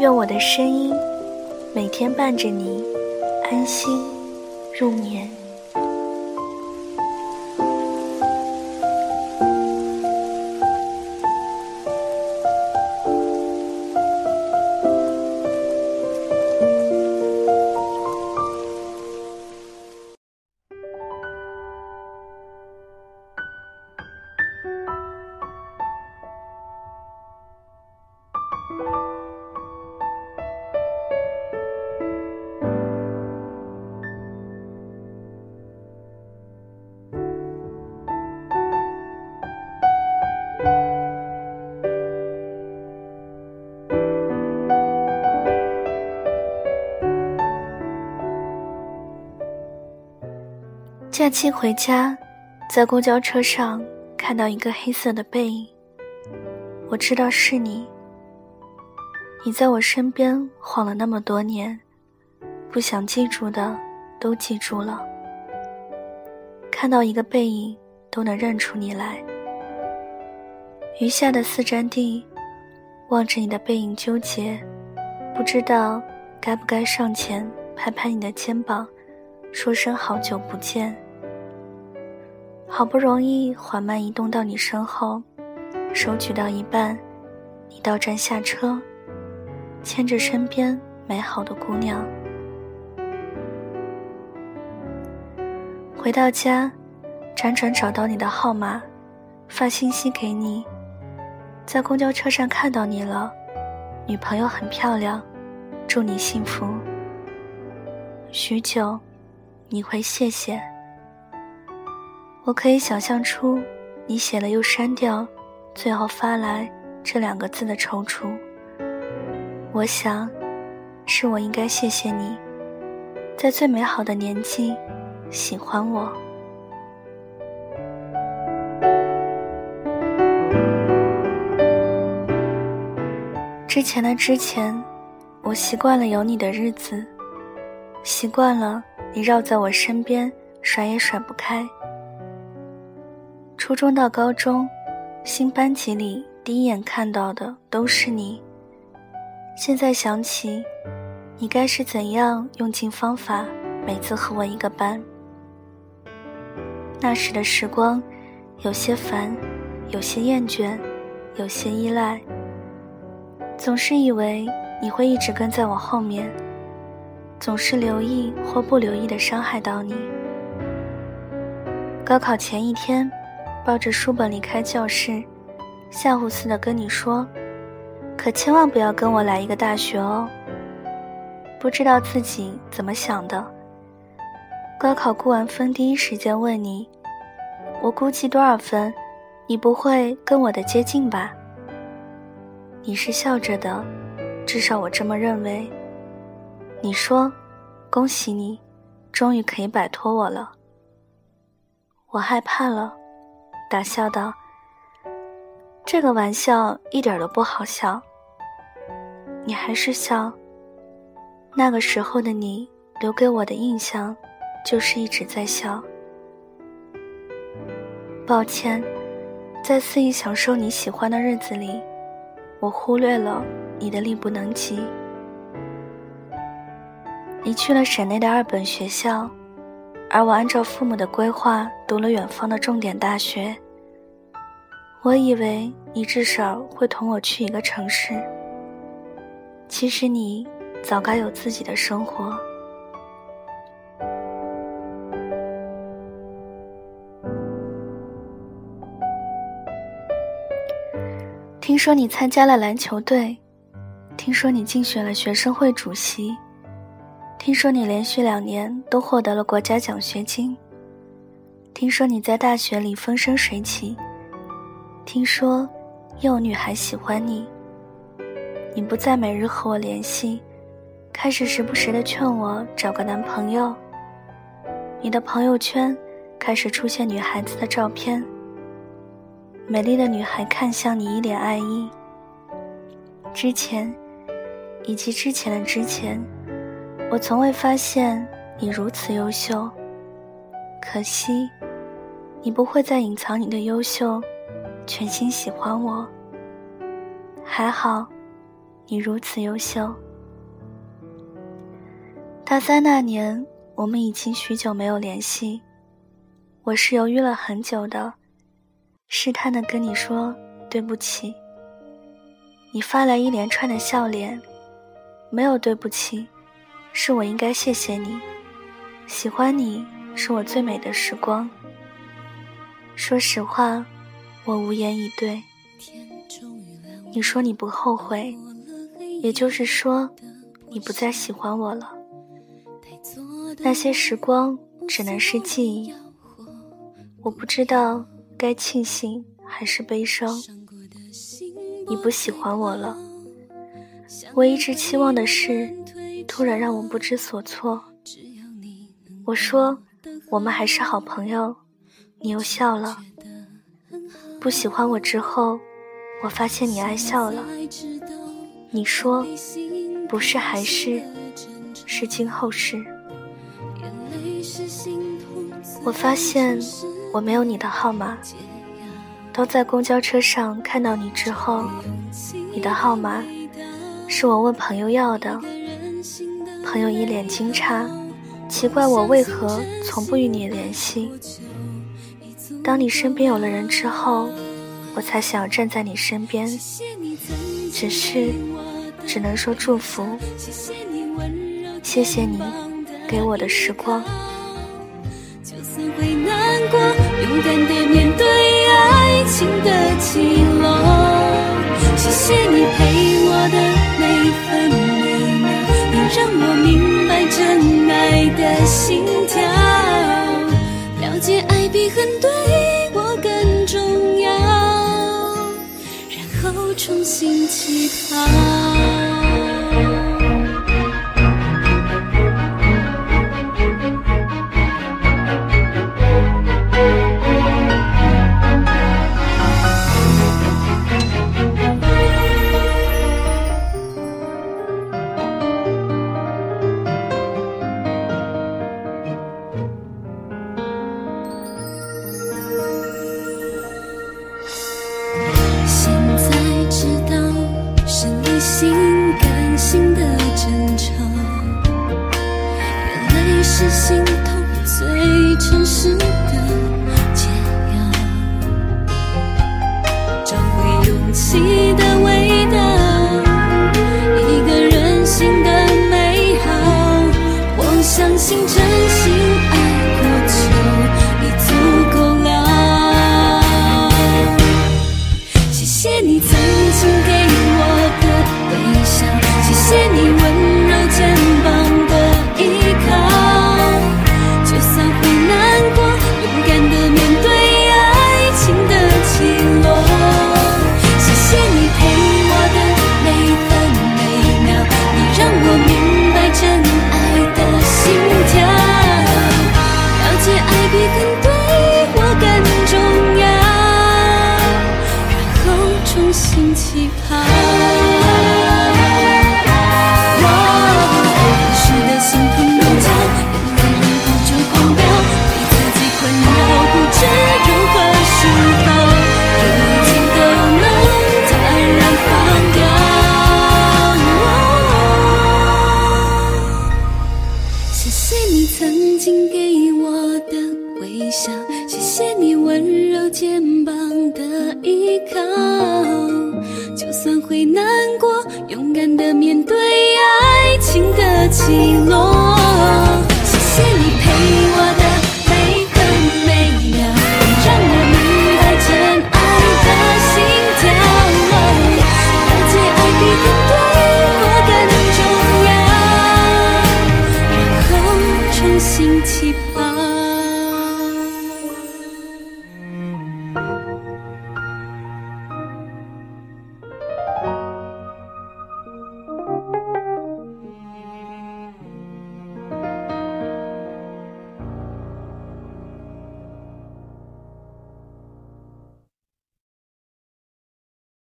愿我的声音每天伴着你安心入眠。假期回家，在公交车上看到一个黑色的背影，我知道是你。你在我身边晃了那么多年，不想记住的都记住了。看到一个背影都能认出你来。余下的四站地，望着你的背影纠结，不知道该不该上前拍拍你的肩膀，说声好久不见。好不容易缓慢移动到你身后，手举到一半，你到站下车，牵着身边美好的姑娘。回到家，辗转找到你的号码，发信息给你，在公交车上看到你了，女朋友很漂亮，祝你幸福。许久，你回谢谢。我可以想象出，你写了又删掉，最后发来这两个字的踌躇。我想，是我应该谢谢你，在最美好的年纪，喜欢我。之前的之前，我习惯了有你的日子，习惯了你绕在我身边，甩也甩不开。初中到高中，新班级里第一眼看到的都是你。现在想起，你该是怎样用尽方法，每次和我一个班。那时的时光，有些烦，有些厌倦，有些依赖。总是以为你会一直跟在我后面，总是留意或不留意的伤害到你。高考前一天。抱着书本离开教室，吓唬似的跟你说：“可千万不要跟我来一个大学哦。”不知道自己怎么想的，高考估完分，第一时间问你：“我估计多少分？你不会跟我的接近吧？”你是笑着的，至少我这么认为。你说：“恭喜你，终于可以摆脱我了。”我害怕了。傻笑道：“这个玩笑一点都不好笑。”你还是笑。那个时候的你留给我的印象，就是一直在笑。抱歉，在肆意享受你喜欢的日子里，我忽略了你的力不能及。你去了省内的二本学校，而我按照父母的规划读了远方的重点大学。我以为你至少会同我去一个城市。其实你早该有自己的生活。听说你参加了篮球队，听说你竞选了学生会主席，听说你连续两年都获得了国家奖学金，听说你在大学里风生水起。听说，有女孩喜欢你。你不再每日和我联系，开始时不时的劝我找个男朋友。你的朋友圈开始出现女孩子的照片，美丽的女孩看向你一脸爱意。之前，以及之前的之前，我从未发现你如此优秀。可惜，你不会再隐藏你的优秀，全心喜欢我。还好，你如此优秀。大三那年，我们已经许久没有联系。我是犹豫了很久的，试探的跟你说对不起。你发来一连串的笑脸，没有对不起，是我应该谢谢你。喜欢你是我最美的时光。说实话，我无言以对。你说你不后悔，也就是说，你不再喜欢我了。那些时光只能是记忆，我不知道该庆幸还是悲伤。你不喜欢我了，我一直期望的事，突然让我不知所措。我说我们还是好朋友，你又笑了。不喜欢我之后。我发现你爱笑了，你说不是还是，是今后事。我发现我没有你的号码，都在公交车上看到你之后，你的号码是我问朋友要的，朋友一脸惊诧，奇怪我为何从不与你联系。当你身边有了人之后。我才想要站在你身边，只是只能说祝福。谢谢你给我的时光。就算会难过，勇敢的面对爱情的起落。谢谢你陪我的每分每秒，你让我明啊星辰期盼。